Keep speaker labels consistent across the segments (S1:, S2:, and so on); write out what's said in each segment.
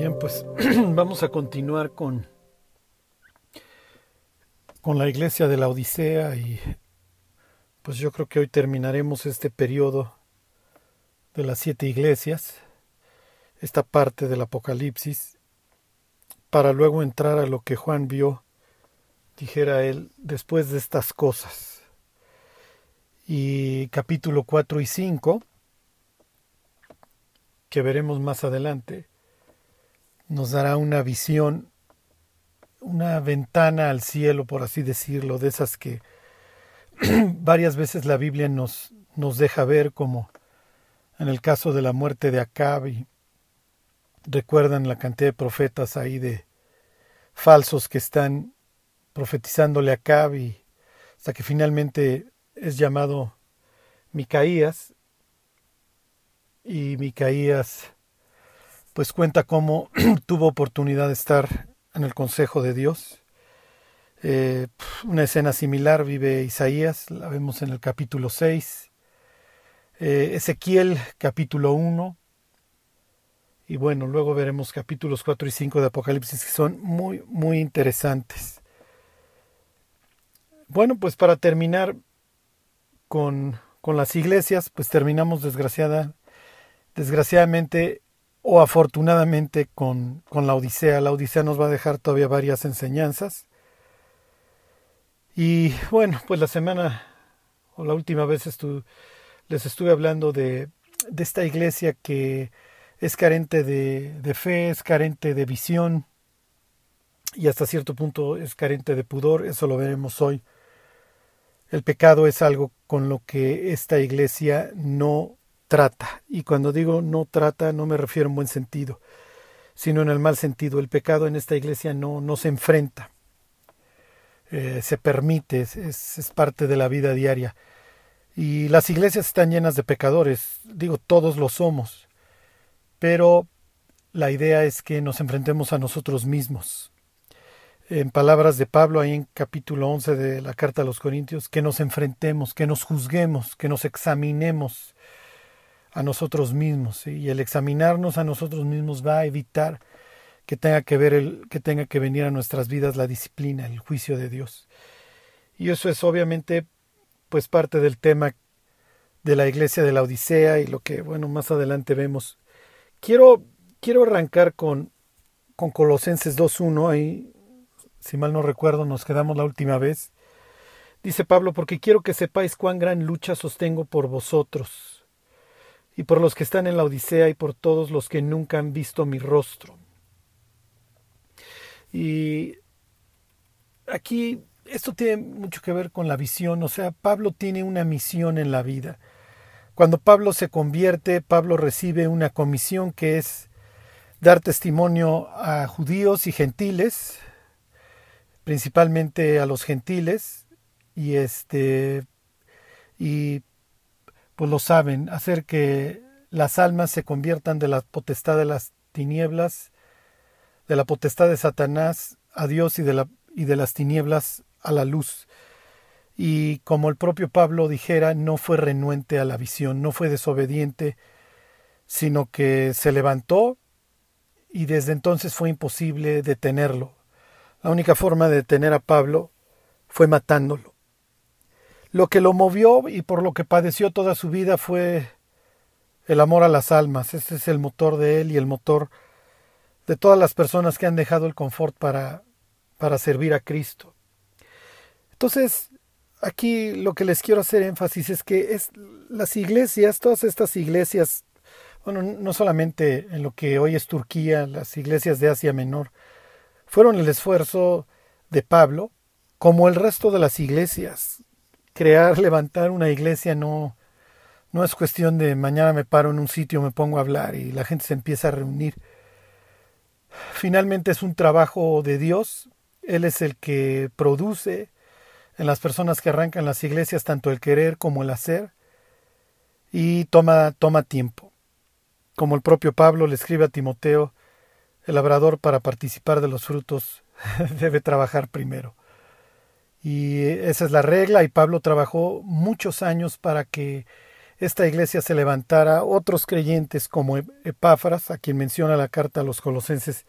S1: Bien, pues vamos a continuar con, con la iglesia de la Odisea y pues yo creo que hoy terminaremos este periodo de las siete iglesias, esta parte del Apocalipsis, para luego entrar a lo que Juan vio, dijera él, después de estas cosas. Y capítulo 4 y 5, que veremos más adelante, nos dará una visión, una ventana al cielo, por así decirlo, de esas que varias veces la Biblia nos, nos deja ver como en el caso de la muerte de Acab y recuerdan la cantidad de profetas ahí de falsos que están profetizándole a Acab y hasta que finalmente es llamado Micaías y Micaías pues cuenta cómo tuvo oportunidad de estar en el consejo de Dios. Eh, una escena similar vive Isaías, la vemos en el capítulo 6. Eh, Ezequiel capítulo 1. Y bueno, luego veremos capítulos 4 y 5 de Apocalipsis que son muy, muy interesantes. Bueno, pues para terminar con, con las iglesias, pues terminamos desgraciada, desgraciadamente o afortunadamente con, con, la Odisea. La Odisea nos va a dejar todavía varias enseñanzas. Y bueno, pues la semana o la última vez les estuve hablando de, de, esta iglesia que es carente de, de fe, es carente de visión y hasta cierto punto es carente de pudor. Eso lo veremos hoy. El pecado es algo con lo que esta iglesia no trata. Y cuando digo no trata, no me refiero en buen sentido, sino en el mal sentido. El pecado en esta iglesia no, no se enfrenta, eh, se permite, es, es parte de la vida diaria. Y las iglesias están llenas de pecadores, digo, todos lo somos, pero la idea es que nos enfrentemos a nosotros mismos. En palabras de Pablo, ahí en capítulo 11 de la carta a los Corintios, que nos enfrentemos, que nos juzguemos, que nos examinemos, a nosotros mismos y el examinarnos a nosotros mismos va a evitar que tenga que ver el que tenga que venir a nuestras vidas la disciplina, el juicio de Dios. Y eso es obviamente pues parte del tema de la iglesia de la Odisea y lo que bueno, más adelante vemos. Quiero quiero arrancar con con Colosenses 2:1 ahí si mal no recuerdo nos quedamos la última vez. Dice Pablo, porque quiero que sepáis cuán gran lucha sostengo por vosotros y por los que están en la Odisea y por todos los que nunca han visto mi rostro. Y aquí esto tiene mucho que ver con la visión, o sea, Pablo tiene una misión en la vida. Cuando Pablo se convierte, Pablo recibe una comisión que es dar testimonio a judíos y gentiles, principalmente a los gentiles, y este y pues lo saben, hacer que las almas se conviertan de la potestad de las tinieblas, de la potestad de Satanás a Dios y de, la, y de las tinieblas a la luz. Y como el propio Pablo dijera, no fue renuente a la visión, no fue desobediente, sino que se levantó y desde entonces fue imposible detenerlo. La única forma de detener a Pablo fue matándolo. Lo que lo movió y por lo que padeció toda su vida fue el amor a las almas. Ese es el motor de él y el motor de todas las personas que han dejado el confort para, para servir a Cristo. Entonces, aquí lo que les quiero hacer énfasis es que es, las iglesias, todas estas iglesias, bueno, no solamente en lo que hoy es Turquía, las iglesias de Asia Menor, fueron el esfuerzo de Pablo, como el resto de las iglesias crear, levantar una iglesia no, no es cuestión de mañana me paro en un sitio, me pongo a hablar y la gente se empieza a reunir. Finalmente es un trabajo de Dios. Él es el que produce en las personas que arrancan las iglesias tanto el querer como el hacer y toma, toma tiempo. Como el propio Pablo le escribe a Timoteo, el labrador para participar de los frutos debe trabajar primero. Y esa es la regla y Pablo trabajó muchos años para que esta iglesia se levantara otros creyentes como Epáfras, a quien menciona la carta a los colosenses,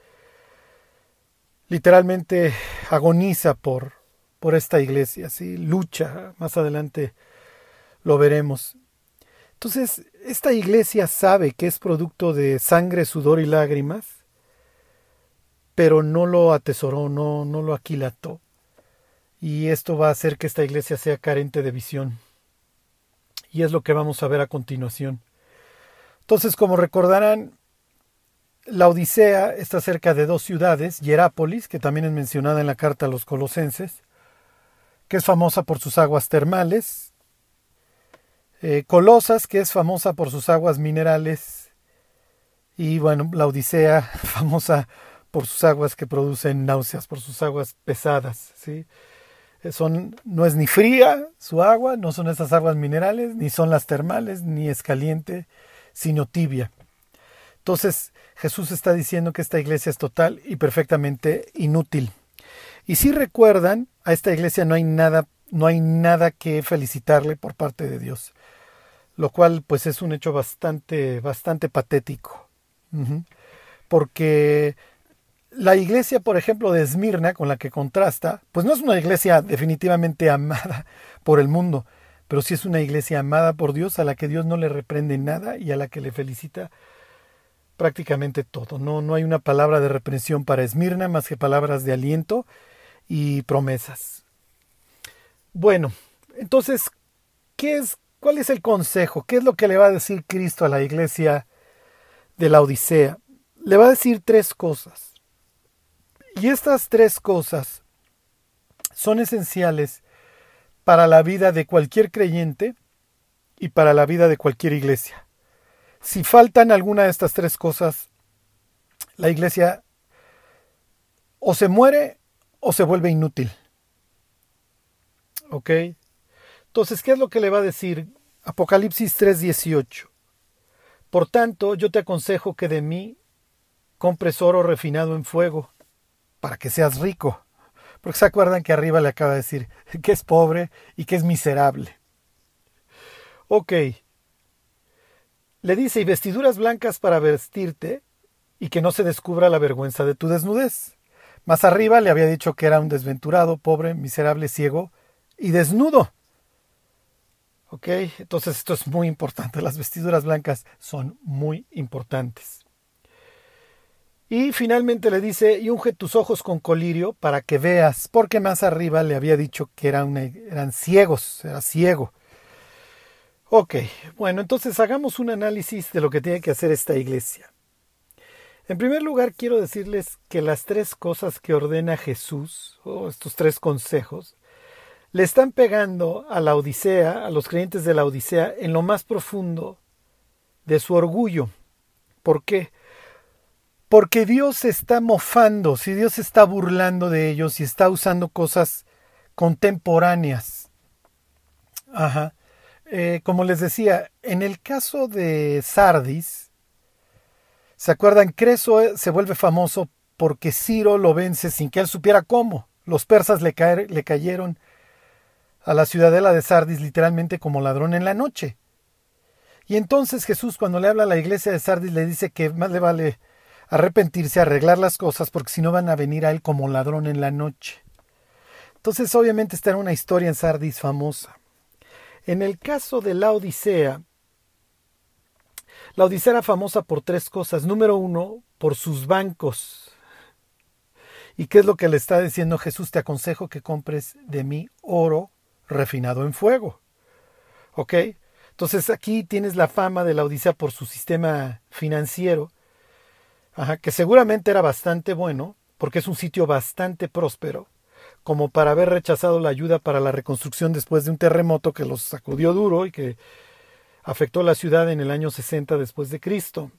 S1: literalmente agoniza por, por esta iglesia, ¿sí? lucha, más adelante lo veremos. Entonces, esta iglesia sabe que es producto de sangre, sudor y lágrimas, pero no lo atesoró, no, no lo aquilató. Y esto va a hacer que esta iglesia sea carente de visión y es lo que vamos a ver a continuación. Entonces, como recordarán, la Odisea está cerca de dos ciudades, Hierápolis, que también es mencionada en la carta a los colosenses, que es famosa por sus aguas termales, eh, Colosas, que es famosa por sus aguas minerales, y bueno, la Odisea, famosa por sus aguas que producen náuseas, por sus aguas pesadas, ¿sí? Son, no es ni fría su agua, no son esas aguas minerales, ni son las termales, ni es caliente, sino tibia. Entonces Jesús está diciendo que esta iglesia es total y perfectamente inútil. Y si recuerdan, a esta iglesia no hay nada, no hay nada que felicitarle por parte de Dios, lo cual pues es un hecho bastante, bastante patético, porque la iglesia, por ejemplo, de Esmirna, con la que contrasta, pues no es una iglesia definitivamente amada por el mundo, pero sí es una iglesia amada por Dios, a la que Dios no le reprende nada y a la que le felicita prácticamente todo. No, no hay una palabra de reprensión para Esmirna más que palabras de aliento y promesas. Bueno, entonces, ¿qué es, ¿cuál es el consejo? ¿Qué es lo que le va a decir Cristo a la iglesia de la Odisea? Le va a decir tres cosas. Y estas tres cosas son esenciales para la vida de cualquier creyente y para la vida de cualquier iglesia. Si faltan alguna de estas tres cosas, la iglesia o se muere o se vuelve inútil. ¿Ok? Entonces, ¿qué es lo que le va a decir Apocalipsis 3:18? Por tanto, yo te aconsejo que de mí compres oro refinado en fuego para que seas rico. Porque se acuerdan que arriba le acaba de decir que es pobre y que es miserable. Ok. Le dice, y vestiduras blancas para vestirte y que no se descubra la vergüenza de tu desnudez. Más arriba le había dicho que era un desventurado, pobre, miserable, ciego y desnudo. ¿Ok? Entonces esto es muy importante. Las vestiduras blancas son muy importantes. Y finalmente le dice, y unge tus ojos con colirio para que veas, porque más arriba le había dicho que eran, ciegos, era ciego. Ok, bueno, entonces hagamos un análisis de lo que tiene que hacer esta iglesia. En primer lugar, quiero decirles que las tres cosas que ordena Jesús, o estos tres consejos, le están pegando a la Odisea, a los creyentes de la Odisea, en lo más profundo de su orgullo. ¿Por qué? Porque Dios está mofando, si Dios está burlando de ellos y está usando cosas contemporáneas. Ajá. Eh, como les decía, en el caso de Sardis, ¿se acuerdan? Creso eh, se vuelve famoso porque Ciro lo vence sin que él supiera cómo. Los persas le, le cayeron a la ciudadela de Sardis literalmente como ladrón en la noche. Y entonces Jesús cuando le habla a la iglesia de Sardis le dice que más le vale arrepentirse, arreglar las cosas, porque si no van a venir a él como ladrón en la noche. Entonces, obviamente, está en una historia en Sardis famosa. En el caso de la Odisea, la Odisea era famosa por tres cosas. Número uno, por sus bancos. ¿Y qué es lo que le está diciendo Jesús? Te aconsejo que compres de mí oro refinado en fuego. ¿Ok? Entonces aquí tienes la fama de la Odisea por su sistema financiero Ajá, que seguramente era bastante bueno, porque es un sitio bastante próspero, como para haber rechazado la ayuda para la reconstrucción después de un terremoto que los sacudió duro y que afectó la ciudad en el año 60 después de Cristo.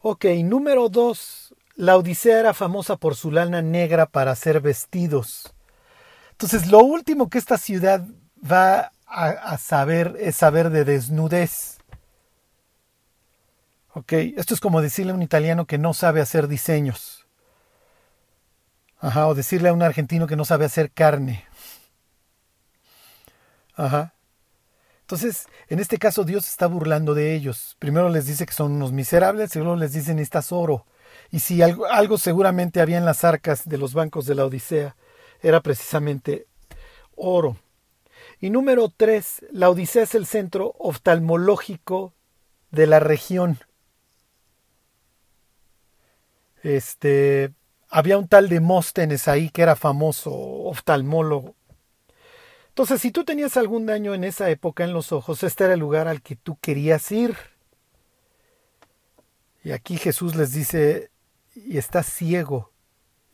S1: Ok, número dos, la Odisea era famosa por su lana negra para hacer vestidos. Entonces, lo último que esta ciudad va a saber es saber de desnudez. Esto es como decirle a un italiano que no sabe hacer diseños. Ajá, o decirle a un argentino que no sabe hacer carne. Ajá. Entonces en este caso Dios está burlando de ellos. Primero les dice que son unos miserables y luego les dice necesitas oro. Y si algo, algo seguramente había en las arcas de los bancos de la Odisea, era precisamente oro. Y número tres, la Odisea es el centro oftalmológico de la región. Este, había un tal Demóstenes ahí que era famoso oftalmólogo. Entonces, si tú tenías algún daño en esa época en los ojos, este era el lugar al que tú querías ir. Y aquí Jesús les dice, y estás ciego,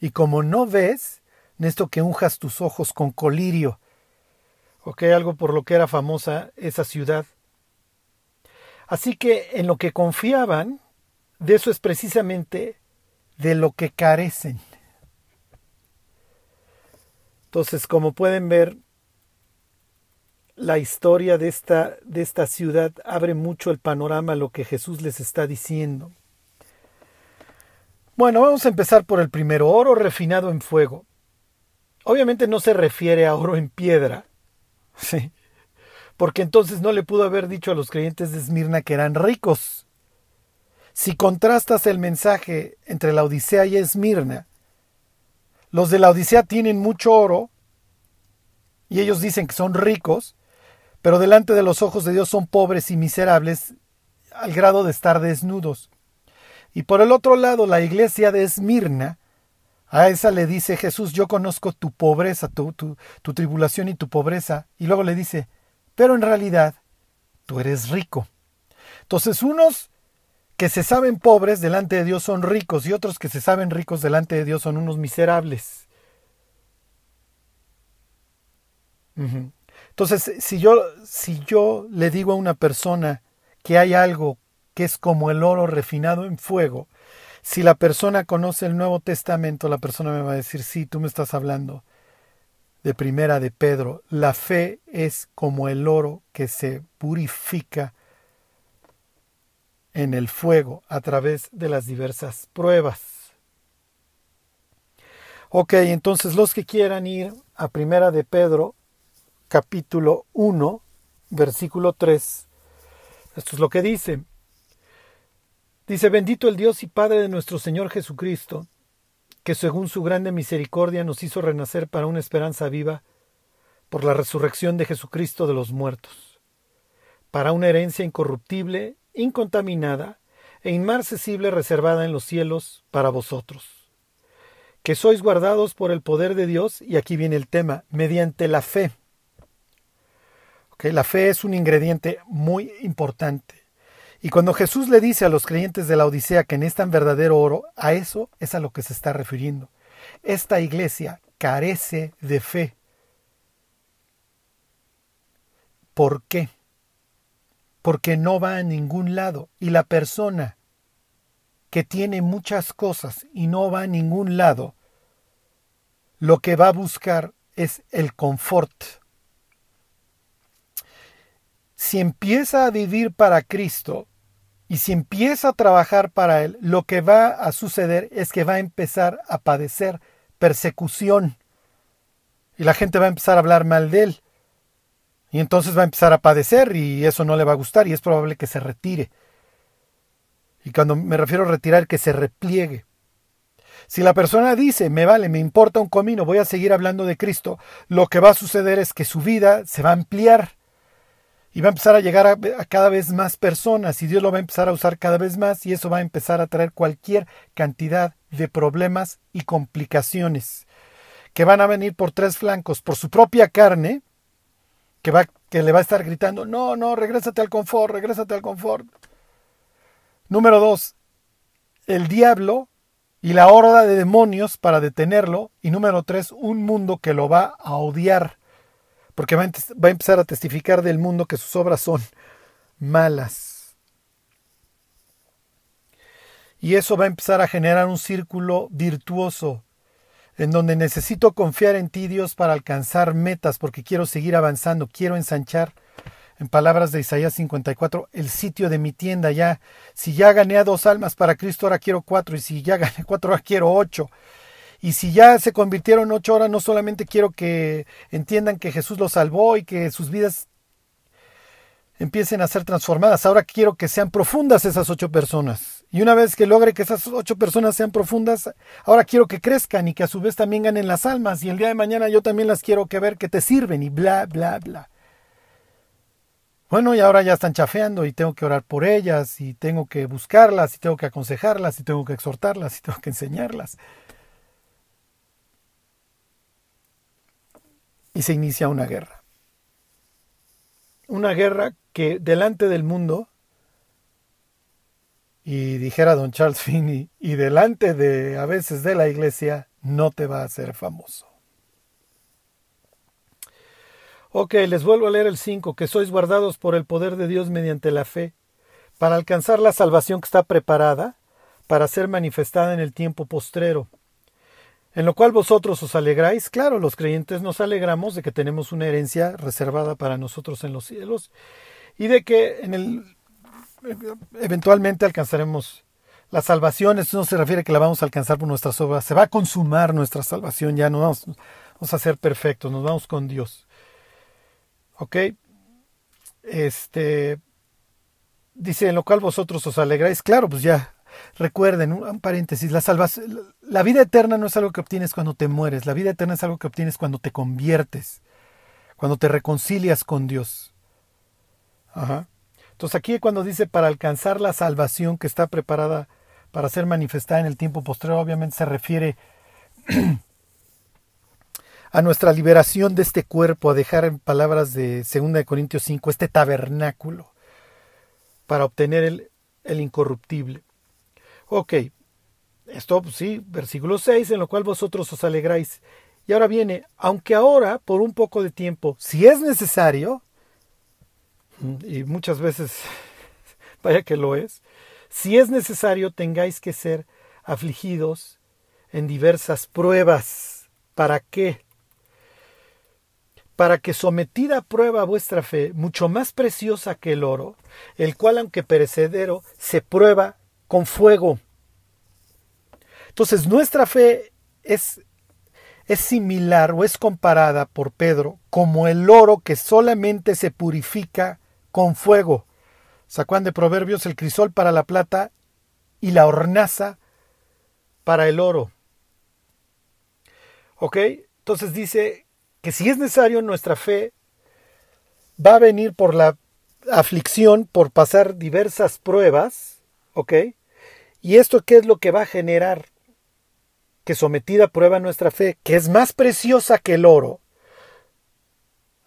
S1: y como no ves, necesito que unjas tus ojos con colirio. Ok, algo por lo que era famosa esa ciudad. Así que en lo que confiaban, de eso es precisamente de lo que carecen. Entonces, como pueden ver, la historia de esta, de esta ciudad abre mucho el panorama a lo que Jesús les está diciendo. Bueno, vamos a empezar por el primero, oro refinado en fuego. Obviamente no se refiere a oro en piedra, sí, porque entonces no le pudo haber dicho a los creyentes de Esmirna que eran ricos. Si contrastas el mensaje entre la Odisea y Esmirna, los de la Odisea tienen mucho oro y ellos dicen que son ricos, pero delante de los ojos de Dios son pobres y miserables al grado de estar desnudos. Y por el otro lado, la iglesia de Esmirna, a esa le dice Jesús, yo conozco tu pobreza, tu, tu, tu tribulación y tu pobreza. Y luego le dice, pero en realidad tú eres rico. Entonces unos que se saben pobres delante de Dios son ricos y otros que se saben ricos delante de Dios son unos miserables. Entonces, si yo, si yo le digo a una persona que hay algo que es como el oro refinado en fuego. Si la persona conoce el Nuevo Testamento, la persona me va a decir, sí, tú me estás hablando de primera de Pedro. La fe es como el oro que se purifica en el fuego a través de las diversas pruebas. Ok, entonces los que quieran ir a primera de Pedro, capítulo 1, versículo 3, esto es lo que dice. Dice, bendito el Dios y Padre de nuestro Señor Jesucristo, que según su grande misericordia nos hizo renacer para una esperanza viva por la resurrección de Jesucristo de los muertos, para una herencia incorruptible, incontaminada e inmarcesible reservada en los cielos para vosotros, que sois guardados por el poder de Dios, y aquí viene el tema, mediante la fe. la fe es un ingrediente muy importante. Y cuando Jesús le dice a los creyentes de la Odisea que necesitan verdadero oro, a eso es a lo que se está refiriendo. Esta iglesia carece de fe. ¿Por qué? Porque no va a ningún lado y la persona que tiene muchas cosas y no va a ningún lado, lo que va a buscar es el confort. Si empieza a vivir para Cristo, y si empieza a trabajar para Él, lo que va a suceder es que va a empezar a padecer persecución. Y la gente va a empezar a hablar mal de Él. Y entonces va a empezar a padecer y eso no le va a gustar y es probable que se retire. Y cuando me refiero a retirar, que se repliegue. Si la persona dice, me vale, me importa un comino, voy a seguir hablando de Cristo, lo que va a suceder es que su vida se va a ampliar y va a empezar a llegar a, cada vez más personas y Dios lo va a empezar a usar cada vez más y eso va a empezar a traer cualquier cantidad de problemas y complicaciones que van a venir por tres flancos, por su propia carne, que, le va a estar gritando, no, no, regrésate al confort, regrésate al confort. Número dos, el diablo y la horda de demonios para detenerlo. Y número tres, un mundo que lo va a odiar porque va a empezar a testificar del mundo que sus obras son malas. Y eso va a empezar a generar un círculo virtuoso, en donde necesito confiar en ti, Dios, para alcanzar metas, porque quiero seguir avanzando, quiero ensanchar, en palabras de Isaías 54, el sitio de mi tienda ya. Si ya gané a dos almas para Cristo, ahora quiero cuatro, y si ya gané cuatro, ahora quiero ocho. Y si ya se convirtieron ocho horas, no solamente quiero que entiendan que Jesús los salvó y que sus vidas empiecen a ser transformadas. Ahora quiero que sean profundas esas ocho personas. Y una vez que logre que esas ocho personas sean profundas, ahora quiero que crezcan y que a su vez también ganen las almas. Y el día de mañana yo también las quiero que ver que te sirven y bla, bla, bla. Bueno, y ahora ya están chafeando y tengo que orar por ellas y tengo que buscarlas y tengo que aconsejarlas y tengo que exhortarlas y tengo que enseñarlas. Y se inicia una guerra. Una guerra que delante del mundo, y dijera don Charles Finney, y delante de a veces de la iglesia, no te va a hacer famoso. Ok, les vuelvo a leer el 5, que sois guardados por el poder de Dios mediante la fe, para alcanzar la salvación que está preparada, para ser manifestada en el tiempo postrero. En lo cual vosotros os alegráis, claro, los creyentes nos alegramos de que tenemos una herencia reservada para nosotros en los cielos y de que en el eventualmente alcanzaremos la salvación. Esto no se refiere a que la vamos a alcanzar por nuestras obras, se va a consumar nuestra salvación, ya no vamos, a ser perfectos, nos vamos con Dios. ¿Ok? Este. Dice, en lo cual vosotros os alegráis. Claro, pues ya, recuerden, un paréntesis, la salvación, la vida eterna no es algo que obtienes cuando te mueres, la vida eterna es algo que obtienes cuando te conviertes, cuando te reconcilias con Dios. Ajá. Entonces aquí cuando dice para alcanzar la salvación que está preparada para ser manifestada en el tiempo posterior, obviamente se refiere a nuestra liberación de este cuerpo, a dejar en palabras de 2 Corintios 5 este tabernáculo para obtener el, el incorruptible. Ok, esto pues, sí, versículo 6, en lo cual vosotros os alegráis. Y ahora viene, aunque ahora, por un poco de tiempo, si es necesario, y muchas veces, vaya que lo es, si es necesario tengáis que ser afligidos en diversas pruebas. ¿Para qué? para que sometida a prueba vuestra fe, mucho más preciosa que el oro, el cual aunque perecedero, se prueba con fuego. Entonces nuestra fe es, es similar o es comparada por Pedro como el oro que solamente se purifica con fuego. Sacuán de Proverbios el crisol para la plata y la hornaza para el oro. ¿Ok? Entonces dice que si es necesario nuestra fe va a venir por la aflicción, por pasar diversas pruebas, ¿ok? ¿Y esto qué es lo que va a generar? Que sometida a prueba nuestra fe, que es más preciosa que el oro,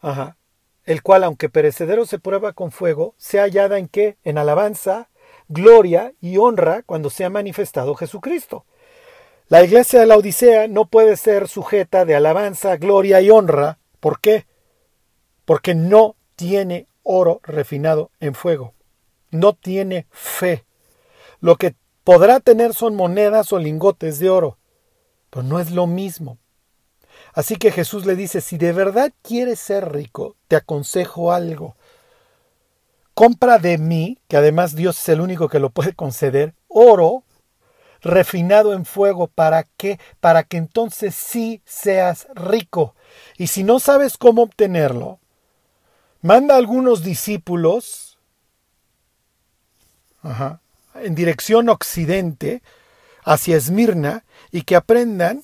S1: ajá, el cual, aunque perecedero se prueba con fuego, sea hallada en qué? En alabanza, gloria y honra cuando sea manifestado Jesucristo. La iglesia de la Odisea no puede ser sujeta de alabanza, gloria y honra. ¿Por qué? Porque no tiene oro refinado en fuego. No tiene fe. Lo que podrá tener son monedas o lingotes de oro. Pero no es lo mismo. Así que Jesús le dice, si de verdad quieres ser rico, te aconsejo algo. Compra de mí, que además Dios es el único que lo puede conceder, oro refinado en fuego. ¿Para qué? Para que entonces sí seas rico. Y si no sabes cómo obtenerlo, manda a algunos discípulos en dirección occidente hacia Esmirna y que aprendan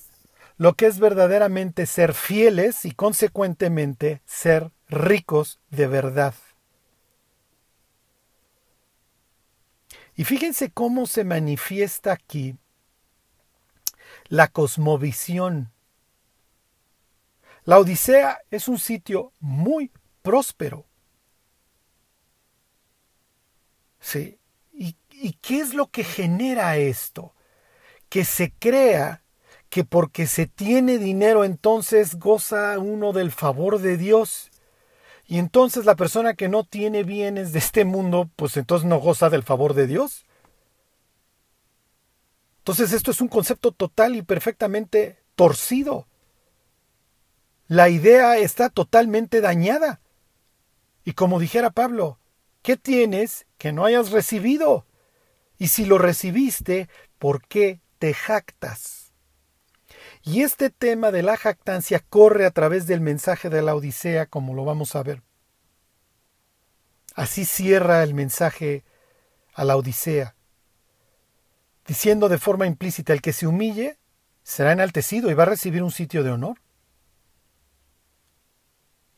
S1: lo que es verdaderamente ser fieles y consecuentemente ser ricos de verdad. Y fíjense cómo se manifiesta aquí la cosmovisión. La Odisea es un sitio muy próspero. Sí. ¿Y, ¿Y, qué es lo que genera esto? Que se crea que porque se tiene dinero entonces goza uno del favor de Dios. Y entonces la persona que no tiene bienes de este mundo, pues entonces no goza del favor de Dios. Entonces esto es un concepto total y perfectamente torcido. La idea está totalmente dañada. Y como dijera Pablo, ¿qué tienes que no hayas recibido? Y si lo recibiste, ¿por qué te jactas? Y este tema de la jactancia corre a través del mensaje de la Odisea, como lo vamos a ver. Así cierra el mensaje a la Odisea, diciendo de forma implícita, el que se humille será enaltecido y va a recibir un sitio de honor.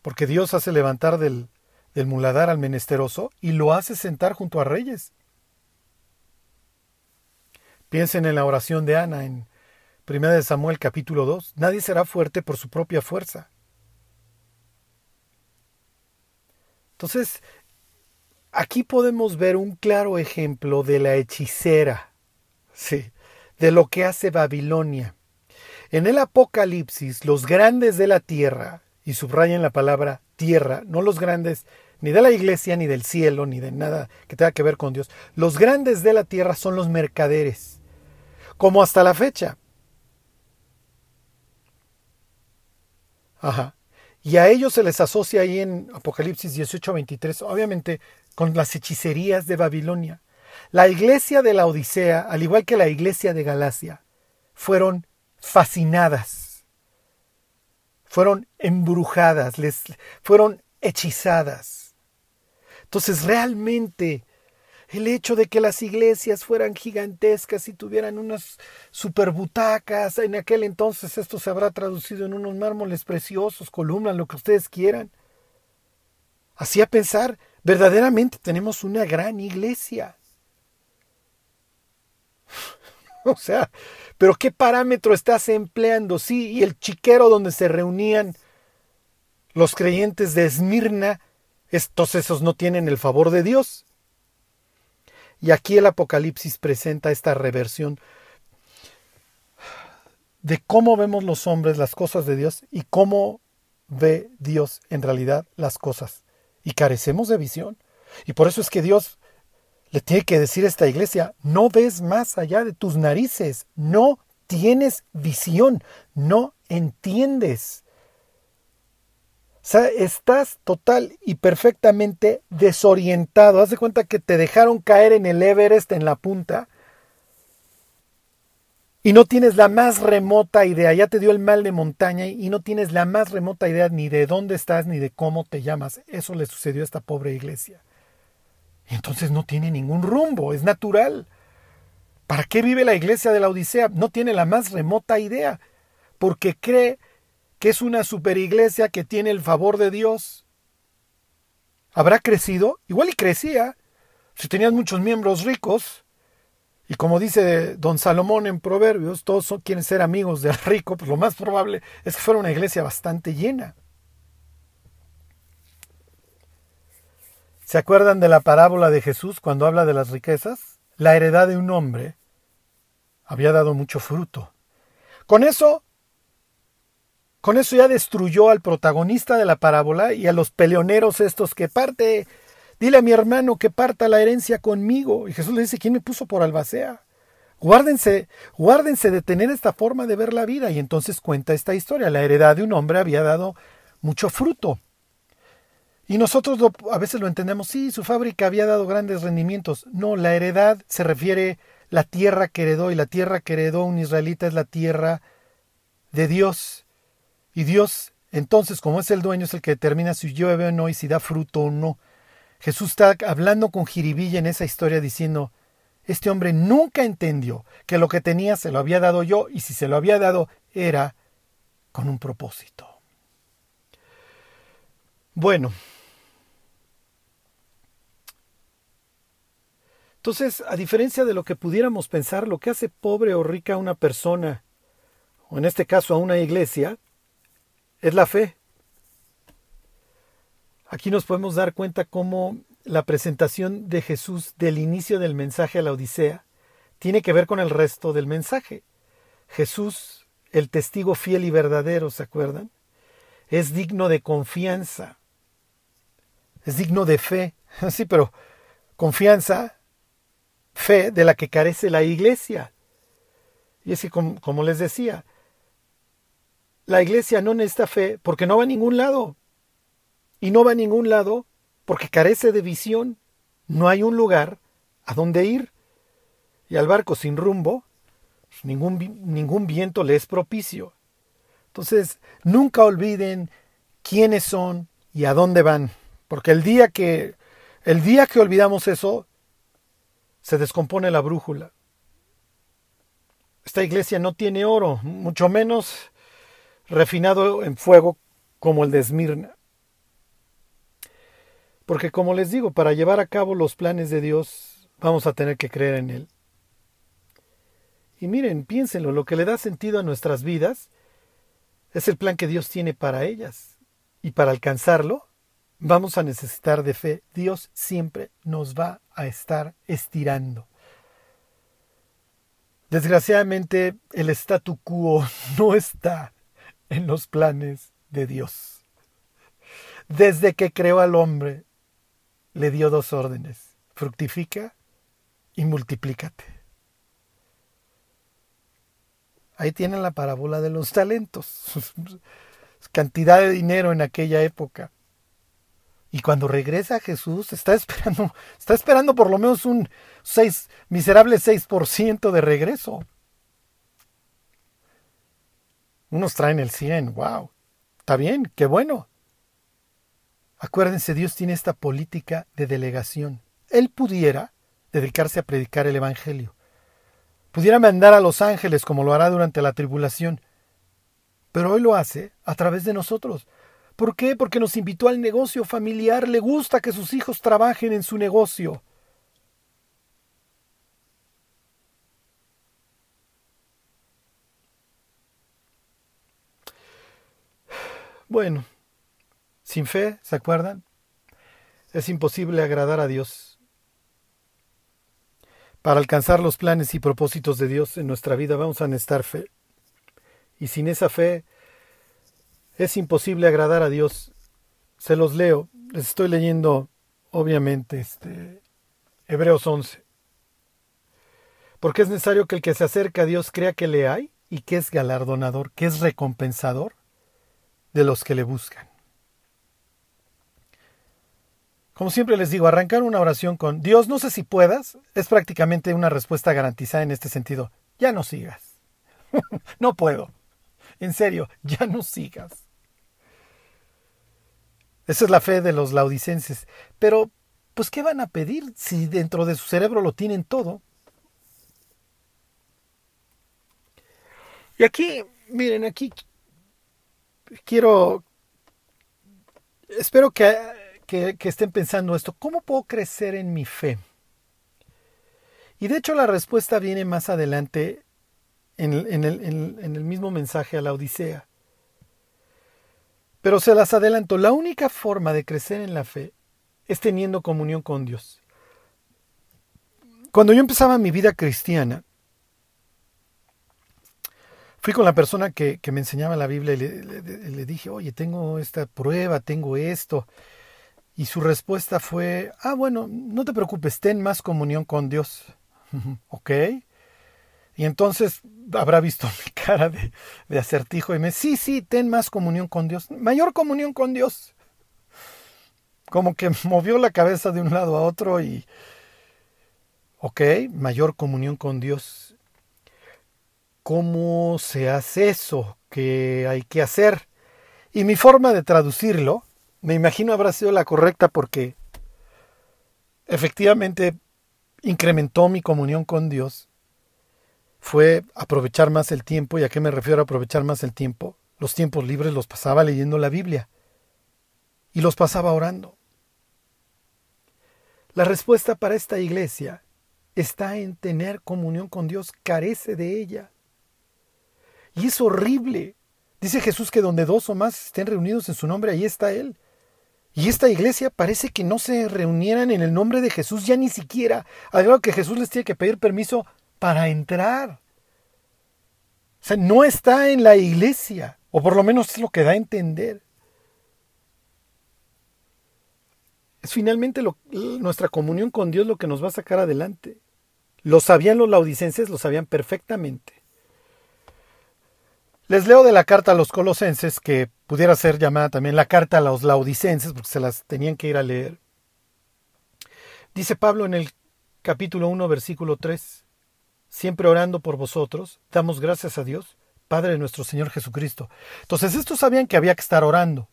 S1: Porque Dios hace levantar del, del muladar al menesteroso y lo hace sentar junto a reyes. Piensen en la oración de Ana en 1 Samuel capítulo 2. Nadie será fuerte por su propia fuerza. Entonces, aquí podemos ver un claro ejemplo de la hechicera, sí, de lo que hace Babilonia. En el Apocalipsis, los grandes de la tierra, y subrayan la palabra tierra, no los grandes ni de la iglesia, ni del cielo, ni de nada que tenga que ver con Dios, los grandes de la tierra son los mercaderes, como hasta la fecha. Ajá. Y a ellos se les asocia ahí en Apocalipsis 18, 23, obviamente con las hechicerías de Babilonia. La iglesia de la Odisea, al igual que la iglesia de Galacia, fueron fascinadas, fueron embrujadas, les fueron hechizadas. Entonces realmente el hecho de que las iglesias fueran gigantescas y tuvieran unas superbutacas, en aquel entonces esto se habrá traducido en unos mármoles preciosos, columnas, lo que ustedes quieran. Hacía pensar, verdaderamente tenemos una gran iglesia. o sea, pero ¿qué parámetro estás empleando? Sí, y el chiquero donde se reunían los creyentes de Esmirna, estos esos no tienen el favor de Dios. Y aquí el Apocalipsis presenta esta reversión de cómo vemos los hombres las cosas de Dios y cómo ve Dios en realidad las cosas. Y carecemos de visión. Y por eso es que Dios le tiene que decir a esta iglesia, no ves más allá de tus narices, no tienes visión, no entiendes. O sea, estás total y perfectamente desorientado. Haz de cuenta que te dejaron caer en el Everest en la punta y no tienes la más remota idea. Ya te dio el mal de montaña y no tienes la más remota idea ni de dónde estás ni de cómo te llamas. Eso le sucedió a esta pobre iglesia. Y entonces no tiene ningún rumbo, es natural. ¿Para qué vive la iglesia de la Odisea? No tiene la más remota idea, porque cree que es una superiglesia que tiene el favor de Dios. ¿Habrá crecido? Igual y crecía. Si tenías muchos miembros ricos, y como dice don Salomón en Proverbios, todos son, quieren ser amigos del rico, pues lo más probable es que fuera una iglesia bastante llena. ¿Se acuerdan de la parábola de Jesús cuando habla de las riquezas? La heredad de un hombre había dado mucho fruto. Con eso con eso ya destruyó al protagonista de la parábola y a los peleoneros estos que parte. Dile a mi hermano que parta la herencia conmigo. Y Jesús le dice, ¿quién me puso por albacea? Guárdense, guárdense de tener esta forma de ver la vida. Y entonces cuenta esta historia. La heredad de un hombre había dado mucho fruto. Y nosotros a veces lo entendemos, sí, su fábrica había dado grandes rendimientos. No, la heredad se refiere la tierra que heredó y la tierra que heredó un israelita es la tierra de Dios. Y Dios, entonces, como es el dueño, es el que determina si llueve o no y si da fruto o no. Jesús está hablando con Jiribilla en esa historia diciendo, este hombre nunca entendió que lo que tenía se lo había dado yo y si se lo había dado era con un propósito. Bueno, entonces, a diferencia de lo que pudiéramos pensar, lo que hace pobre o rica a una persona, o en este caso a una iglesia, es la fe. Aquí nos podemos dar cuenta cómo la presentación de Jesús del inicio del mensaje a la Odisea tiene que ver con el resto del mensaje. Jesús, el testigo fiel y verdadero, ¿se acuerdan? Es digno de confianza, es digno de fe, sí, pero confianza, fe de la que carece la iglesia. Y es que, como, como les decía, la iglesia no necesita fe porque no va a ningún lado. Y no va a ningún lado porque carece de visión. No hay un lugar a donde ir. Y al barco sin rumbo, pues, ningún, ningún viento le es propicio. Entonces, nunca olviden quiénes son y a dónde van. Porque el día que El día que olvidamos eso, se descompone la brújula. Esta iglesia no tiene oro, mucho menos refinado en fuego como el de Esmirna. Porque como les digo, para llevar a cabo los planes de Dios vamos a tener que creer en Él. Y miren, piénsenlo, lo que le da sentido a nuestras vidas es el plan que Dios tiene para ellas. Y para alcanzarlo, vamos a necesitar de fe. Dios siempre nos va a estar estirando. Desgraciadamente, el statu quo no está en los planes de Dios. Desde que creó al hombre, le dio dos órdenes. Fructifica y multiplícate. Ahí tienen la parábola de los talentos. Cantidad de dinero en aquella época. Y cuando regresa Jesús, está esperando, está esperando por lo menos un 6, miserable 6% de regreso. Unos traen el 100, wow. Está bien, qué bueno. Acuérdense, Dios tiene esta política de delegación. Él pudiera dedicarse a predicar el Evangelio. Pudiera mandar a los ángeles como lo hará durante la tribulación. Pero hoy lo hace a través de nosotros. ¿Por qué? Porque nos invitó al negocio familiar, le gusta que sus hijos trabajen en su negocio. Bueno, sin fe, ¿se acuerdan? Es imposible agradar a Dios. Para alcanzar los planes y propósitos de Dios en nuestra vida vamos a necesitar fe. Y sin esa fe es imposible agradar a Dios. Se los leo. Les estoy leyendo, obviamente, este, Hebreos 11. Porque es necesario que el que se acerca a Dios crea que le hay y que es galardonador, que es recompensador de los que le buscan. Como siempre les digo, arrancar una oración con Dios, no sé si puedas, es prácticamente una respuesta garantizada en este sentido. Ya no sigas. no puedo. En serio, ya no sigas. Esa es la fe de los laudicenses. Pero, pues, ¿qué van a pedir si dentro de su cerebro lo tienen todo? Y aquí, miren, aquí quiero, espero que, que, estén pensando esto, ¿cómo puedo crecer en mi fe? Y de hecho la respuesta viene más adelante en en, el, en el, mismo mensaje a la Odisea. Pero se las adelanto, la única forma de crecer en la fe es teniendo comunión con Dios. Cuando yo empezaba mi vida cristiana, fui con la persona que, me enseñaba la Biblia y le, dije, oye, tengo esta prueba, tengo esto. Y su respuesta fue, ah, bueno, no te preocupes, ten más comunión con Dios. ¿Ok? Y entonces habrá visto mi cara de, de acertijo y me, sí, sí, ten más comunión con Dios, mayor comunión con Dios. Como que movió la cabeza de un lado a otro y, ok, mayor comunión con Dios cómo se hace eso, qué hay que hacer. Y mi forma de traducirlo, me imagino habrá sido la correcta porque efectivamente incrementó mi comunión con Dios. Fue aprovechar más el tiempo. ¿Y a qué me refiero a aprovechar más el tiempo? Los tiempos libres los pasaba leyendo la Biblia y los pasaba orando. La respuesta para esta iglesia está en tener comunión con Dios, carece de ella. Y es horrible. Dice Jesús que donde dos o más estén reunidos en su nombre, ahí está Él. Y esta iglesia parece que no se reunieran en el nombre de Jesús ya ni siquiera, al que Jesús les tiene que pedir permiso para entrar. O sea, no está en la iglesia, o por lo menos es lo que da a entender. Es finalmente lo, nuestra comunión con Dios lo que nos va a sacar adelante. Lo sabían los laudicenses, lo sabían perfectamente. Les leo de la carta a los colosenses, que pudiera ser llamada también la carta a los laudicenses, porque se las tenían que ir a leer. Dice Pablo en el capítulo 1, versículo 3, siempre orando por vosotros, damos gracias a Dios, Padre de nuestro Señor Jesucristo. Entonces estos sabían que había que estar orando.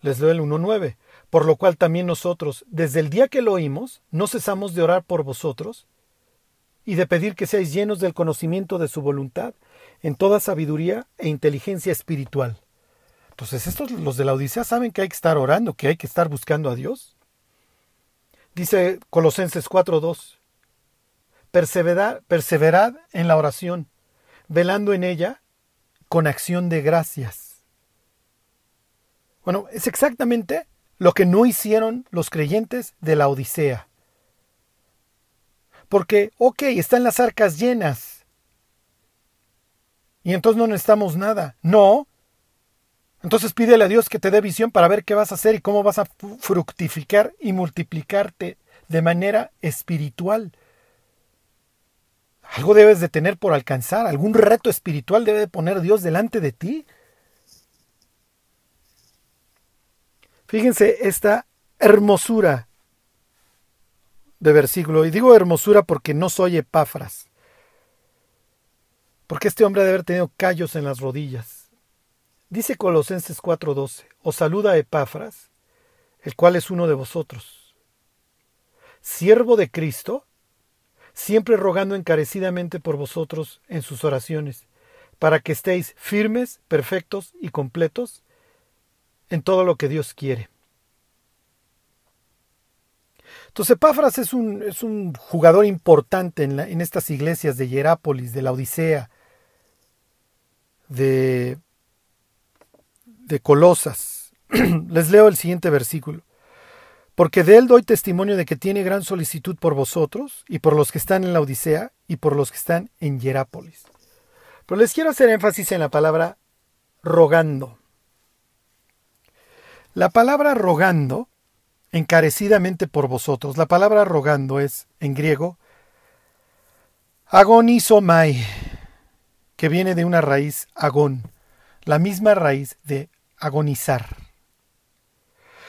S1: Les leo el 1.9, por lo cual también nosotros, desde el día que lo oímos, no cesamos de orar por vosotros y de pedir que seáis llenos del conocimiento de su voluntad, en toda sabiduría e inteligencia espiritual. Entonces, estos, los de la Odisea, saben que hay que estar orando, que hay que estar buscando a Dios. Dice Colosenses 4.2, perseverad, perseverad en la oración, velando en ella con acción de gracias. Bueno, es exactamente lo que no hicieron los creyentes de la Odisea. Porque, ok, están las arcas llenas. Y entonces no necesitamos nada. No. Entonces pídele a Dios que te dé visión para ver qué vas a hacer y cómo vas a fructificar y multiplicarte de manera espiritual. Algo debes de tener por alcanzar, algún reto espiritual debe de poner Dios delante de ti. Fíjense esta hermosura de versículo, y digo hermosura porque no soy Epáfras, porque este hombre debe haber tenido callos en las rodillas. Dice Colosenses 4:12, os saluda Epáfras, el cual es uno de vosotros, siervo de Cristo, siempre rogando encarecidamente por vosotros en sus oraciones, para que estéis firmes, perfectos y completos en todo lo que Dios quiere. Entonces Epáfras es un, es un jugador importante en, en, estas iglesias de Hierápolis, de la Odisea, de, de Colosas. Les leo el siguiente versículo. Porque de él doy testimonio de que tiene gran solicitud por vosotros y por los que están en la Odisea y por los que están en Hierápolis. Pero les quiero hacer énfasis en la palabra rogando. La palabra rogando, encarecidamente por vosotros, la palabra rogando es, en griego, agonizomai, que viene de una raíz agón, la misma raíz de agonizar.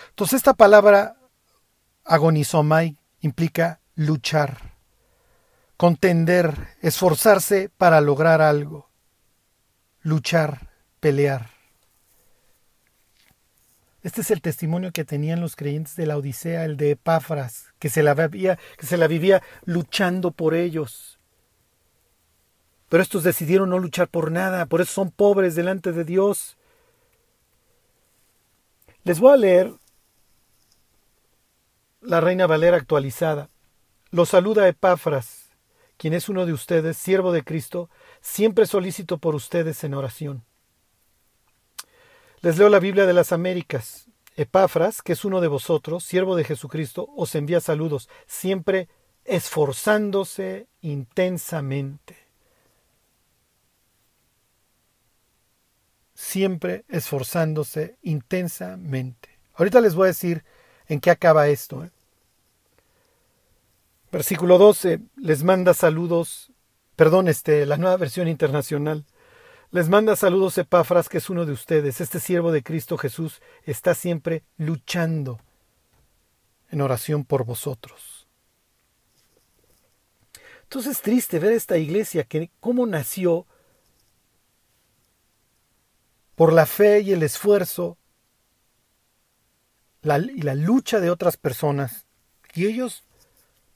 S1: Entonces esta palabra agonizomai implica luchar, contender, esforzarse para lograr algo, luchar, pelear. Este es el testimonio que tenían los creyentes de la Odisea, el de Epáfras, que se la vivía, que se la vivía luchando por ellos. Pero estos decidieron no luchar por nada, por eso son pobres delante de Dios. Les voy a leer la Reina Valera actualizada. Los saluda Epáfras, quien es uno de ustedes, siervo de Cristo, siempre solícito por ustedes en oración. Les leo la Biblia de las Américas. Epáfras, que es uno de vosotros, siervo de Jesucristo, os envía saludos, siempre esforzándose intensamente. Siempre esforzándose intensamente. Ahorita les voy a decir en qué acaba esto. ¿eh? Versículo 12, les manda saludos, perdón, este, la nueva versión internacional. Les manda saludos Epáfras, que es uno de ustedes. Este siervo de Cristo Jesús está siempre luchando en oración por vosotros. Entonces es triste ver esta iglesia que cómo nació por la fe y el esfuerzo y la lucha de otras personas y ellos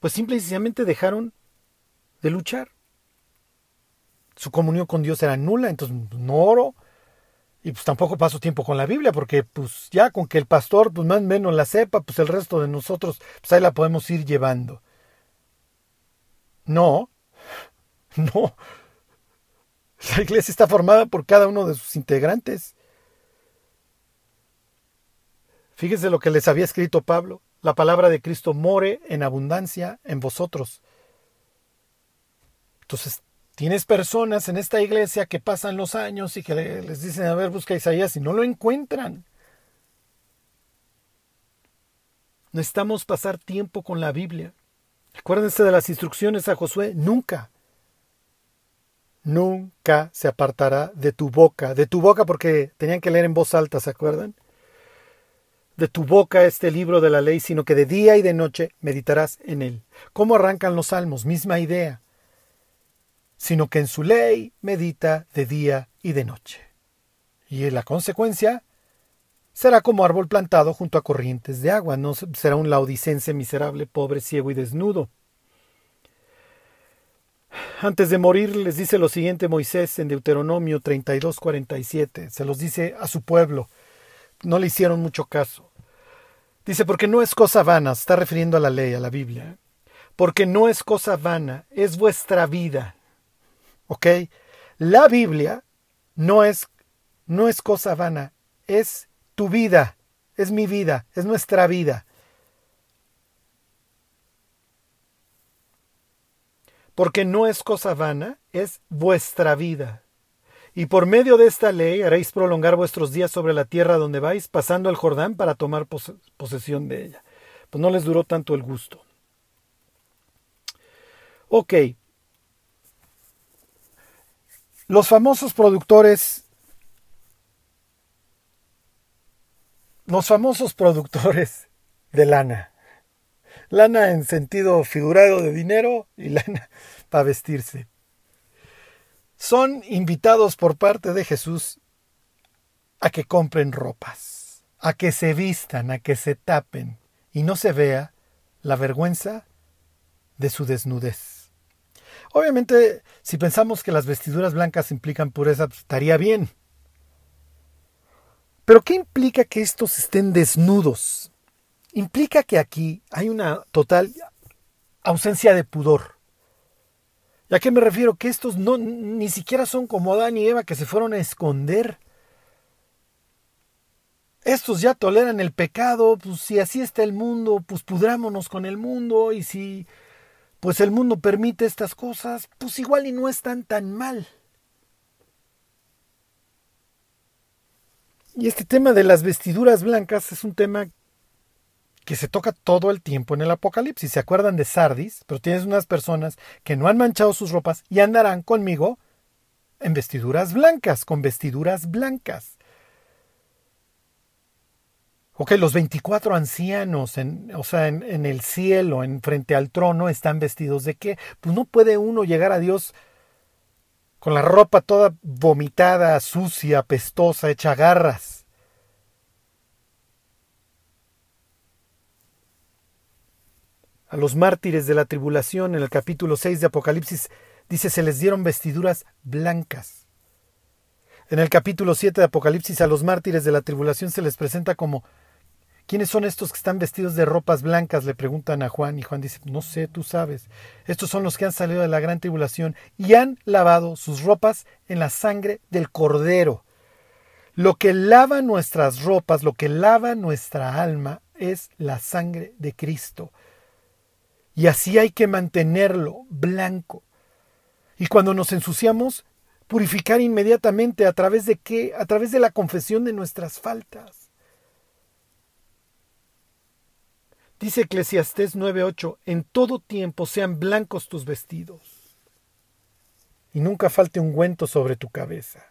S1: pues simple y sencillamente dejaron de luchar su comunión con Dios era nula, entonces no oro. Y pues tampoco paso tiempo con la Biblia, porque pues ya con que el pastor pues más o menos la sepa, pues el resto de nosotros pues ahí la podemos ir llevando. No, no. La iglesia está formada por cada uno de sus integrantes. Fíjense lo que les había escrito Pablo. La palabra de Cristo more en abundancia en vosotros. Entonces, Tienes personas en esta iglesia que pasan los años y que les dicen, a ver, busca Isaías y no lo encuentran. Necesitamos pasar tiempo con la Biblia. Acuérdense de las instrucciones a Josué, nunca, nunca se apartará de tu boca, de tu boca porque tenían que leer en voz alta, ¿se acuerdan? De tu boca este libro de la ley, sino que de día y de noche meditarás en él. ¿Cómo arrancan los salmos? Misma idea sino que en su ley medita de día y de noche. Y la consecuencia, será como árbol plantado junto a corrientes de agua, no será un laudicense miserable, pobre, ciego y desnudo. Antes de morir les dice lo siguiente Moisés en Deuteronomio 32:47, se los dice a su pueblo, no le hicieron mucho caso. Dice, porque no es cosa vana, está refiriendo a la ley, a la Biblia, porque no es cosa vana, es vuestra vida. ¿Ok? La Biblia no es, no es cosa vana, es tu vida, es mi vida, es nuestra vida. Porque no es cosa vana, es vuestra vida. Y por medio de esta ley haréis prolongar vuestros días sobre la tierra donde vais, pasando el Jordán para tomar posesión de ella. Pues no les duró tanto el gusto. Ok. Los famosos productores los famosos productores de lana. Lana en sentido figurado de dinero y lana para vestirse. Son invitados por parte de Jesús a que compren ropas, a que se vistan, a que se tapen y no se vea la vergüenza de su desnudez. Obviamente, si pensamos que las vestiduras blancas implican pureza, pues, estaría bien. Pero ¿qué implica que estos estén desnudos? Implica que aquí hay una total ausencia de pudor. ¿Y a qué me refiero? Que estos no, ni siquiera son como Adán y Eva que se fueron a esconder. Estos ya toleran el pecado, pues si así está el mundo, pues pudrámonos con el mundo y si pues el mundo permite estas cosas, pues igual y no están tan mal. Y este tema de las vestiduras blancas es un tema que se toca todo el tiempo en el Apocalipsis. ¿Se acuerdan de Sardis? Pero tienes unas personas que no han manchado sus ropas y andarán conmigo en vestiduras blancas, con vestiduras blancas. Ok, los 24 ancianos, en, o sea, en, en, el cielo, en frente al trono, están vestidos de qué? Pues no puede uno llegar a Dios con la ropa toda vomitada, sucia, pestosa, hecha garras. A los mártires de la tribulación, en el capítulo 6 de Apocalipsis, dice, se les dieron vestiduras blancas. En el capítulo 7 de Apocalipsis, a los mártires de la tribulación se les presenta como ¿Quiénes son estos que están vestidos de ropas blancas? Le preguntan a Juan y Juan dice, no sé, tú sabes. Estos son los que han salido de la gran tribulación y han lavado sus ropas en la sangre del cordero. Lo que lava nuestras ropas, lo que lava nuestra alma es la sangre de Cristo. Y así hay que mantenerlo blanco. Y cuando nos ensuciamos, purificar inmediatamente a través de qué? A través de la confesión de nuestras faltas. Dice Eclesiastés 9:8, en todo tiempo sean blancos tus vestidos y nunca falte ungüento sobre tu cabeza.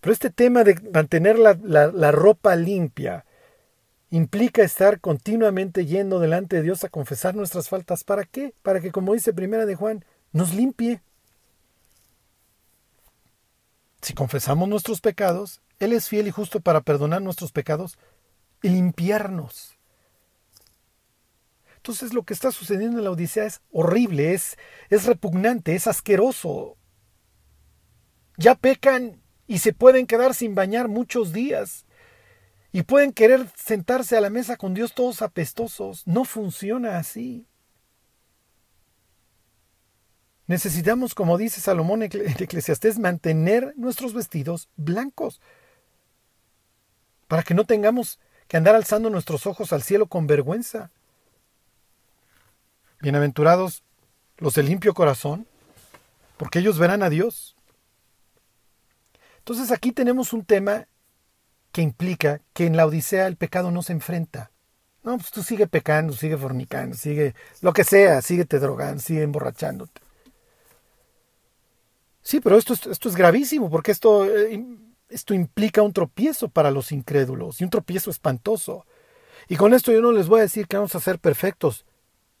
S1: Pero este tema de mantener la, la ropa limpia implica estar continuamente yendo delante de Dios a confesar nuestras faltas. ¿Para qué? Para que, como dice Primera de Juan, nos limpie. Si confesamos nuestros pecados, Él es fiel y justo para perdonar nuestros pecados y limpiarnos. Entonces lo que está sucediendo en la Odisea es horrible, es, es repugnante, es asqueroso. Ya pecan y se pueden quedar sin bañar muchos días. Y pueden querer sentarse a la mesa con Dios todos apestosos. No funciona así. Necesitamos, como dice Salomón en Eclesiastés, mantener nuestros vestidos blancos para que no tengamos que andar alzando nuestros ojos al cielo con vergüenza. Bienaventurados los de limpio corazón, porque ellos verán a Dios. Entonces aquí tenemos un tema que implica que en la Odisea el pecado no se enfrenta. No, pues tú sigue pecando, sigue fornicando, sigue lo que sea, síguete drogando, sigue emborrachándote. Sí, pero esto es, esto es gravísimo porque esto, eh, esto implica un tropiezo para los incrédulos y un tropiezo espantoso. Y con esto yo no les voy a decir que vamos a ser perfectos.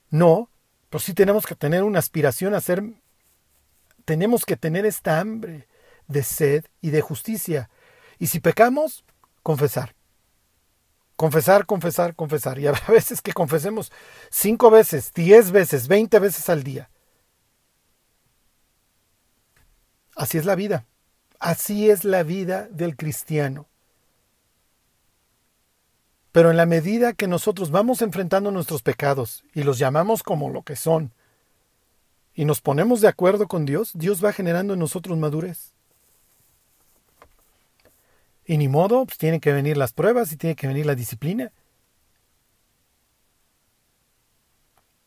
S1: No, pero sí tenemos que tener una aspiración a ser, tenemos que tener esta hambre de sed y de justicia. Y si pecamos, confesar. Confesar, confesar, confesar. Y habrá veces que confesemos cinco veces, diez veces, veinte veces al día. Así es la vida. Así es la vida del cristiano. Pero en la medida que nosotros vamos enfrentando nuestros pecados y los llamamos como lo que son, y nos ponemos de acuerdo con Dios, Dios va generando en nosotros madurez. Y ni modo, pues tienen que venir las pruebas y tiene que venir la disciplina.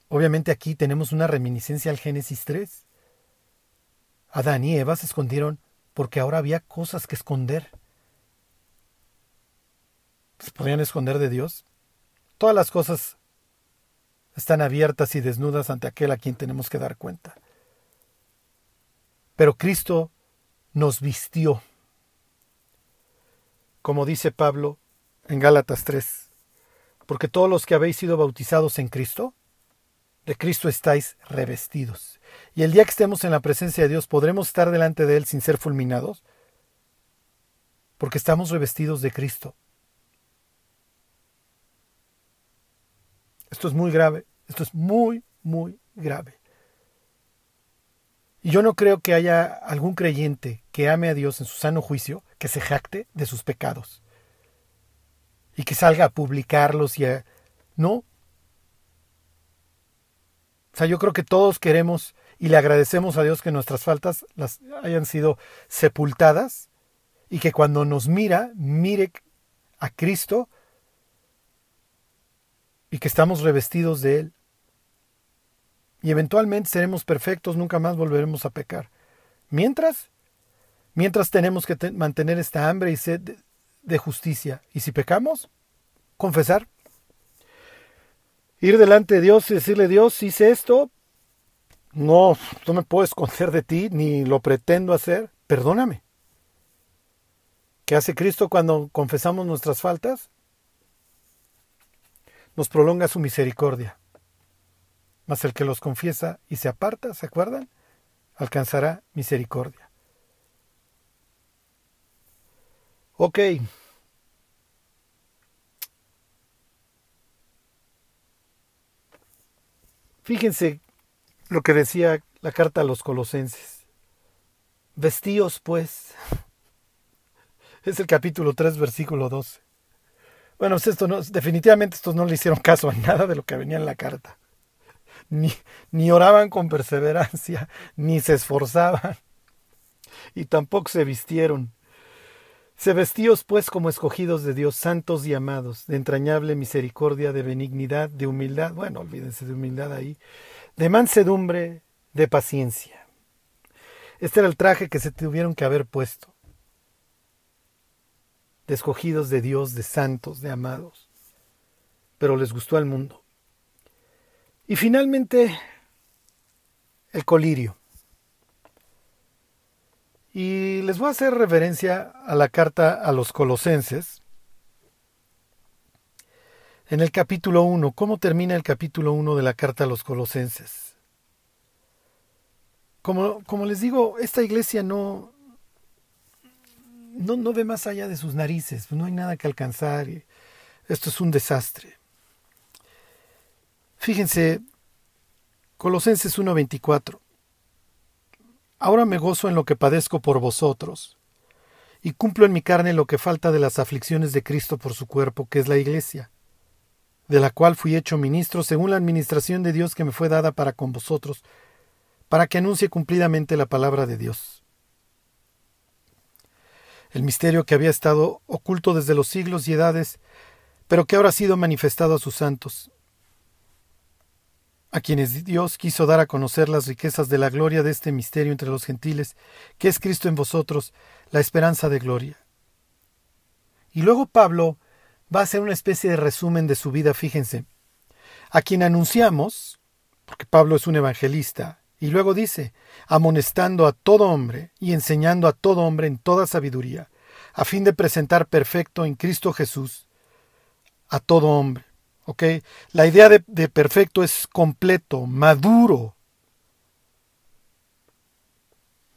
S1: Obviamente aquí tenemos una reminiscencia al Génesis 3. Adán y Eva se escondieron porque ahora había cosas que esconder. ¿Se podrían esconder de Dios? Todas las cosas están abiertas y desnudas ante aquel a quien tenemos que dar cuenta. Pero Cristo nos vistió, como dice Pablo en Gálatas 3, porque todos los que habéis sido bautizados en Cristo, de Cristo estáis revestidos. Y el día que estemos en la presencia de Dios podremos estar delante de Él sin ser fulminados, porque estamos revestidos de Cristo. Esto es muy grave, esto es muy, muy grave. Yo no creo que haya algún creyente que ame a Dios en su sano juicio que se jacte de sus pecados y que salga a publicarlos y a... No. O sea, yo creo que todos queremos y le agradecemos a Dios que nuestras faltas las hayan sido sepultadas y que cuando nos mira, mire a Cristo y que estamos revestidos de Él. Y eventualmente seremos perfectos, nunca más volveremos a pecar. Mientras, mientras tenemos que mantener esta hambre y sed de, justicia. Y si pecamos, confesar. Ir delante de Dios y decirle, Dios, hice esto, no, no me puedo esconder de ti, ni lo pretendo hacer, perdóname. ¿Qué hace Cristo cuando confesamos nuestras faltas? nos prolonga su misericordia. Mas el que los confiesa y se aparta, ¿se acuerdan? Alcanzará misericordia. Ok. Fíjense lo que decía la carta a los colosenses. Vestíos pues. Es el capítulo 3, versículo 12. Bueno, pues esto definitivamente estos no le hicieron caso a nada de lo que venía en la carta. Ni, ni oraban con perseverancia, ni se esforzaban, y tampoco se vistieron. Se vestíos pues como escogidos de Dios, santos y amados, de entrañable misericordia, de benignidad, de humildad, bueno, olvídense de humildad ahí, de mansedumbre, de paciencia. Este era el traje que se tuvieron que haber puesto de escogidos de Dios, de santos, de amados, pero les gustó al mundo. Y finalmente, el colirio. Y les voy a hacer referencia a la carta a los colosenses. En el capítulo 1, ¿cómo termina el capítulo 1 de la carta a los colosenses? Como, como les digo, esta iglesia no, no, no ve más allá de sus narices, no hay nada que alcanzar. Esto es un desastre. Fíjense, Colosenses 1:24. Ahora me gozo en lo que padezco por vosotros, y cumplo en mi carne lo que falta de las aflicciones de Cristo por su cuerpo, que es la Iglesia, de la cual fui hecho ministro según la administración de Dios que me fue dada para con vosotros, para que anuncie cumplidamente la palabra de Dios el misterio que había estado oculto desde los siglos y edades, pero que ahora ha sido manifestado a sus santos, a quienes Dios quiso dar a conocer las riquezas de la gloria de este misterio entre los gentiles, que es Cristo en vosotros, la esperanza de gloria. Y luego Pablo va a hacer una especie de resumen de su vida, fíjense, a quien anunciamos, porque Pablo es un evangelista, y luego dice, amonestando a todo hombre y enseñando a todo hombre en toda sabiduría, a fin de presentar perfecto en Cristo Jesús a todo hombre. La idea de, de perfecto es completo, maduro.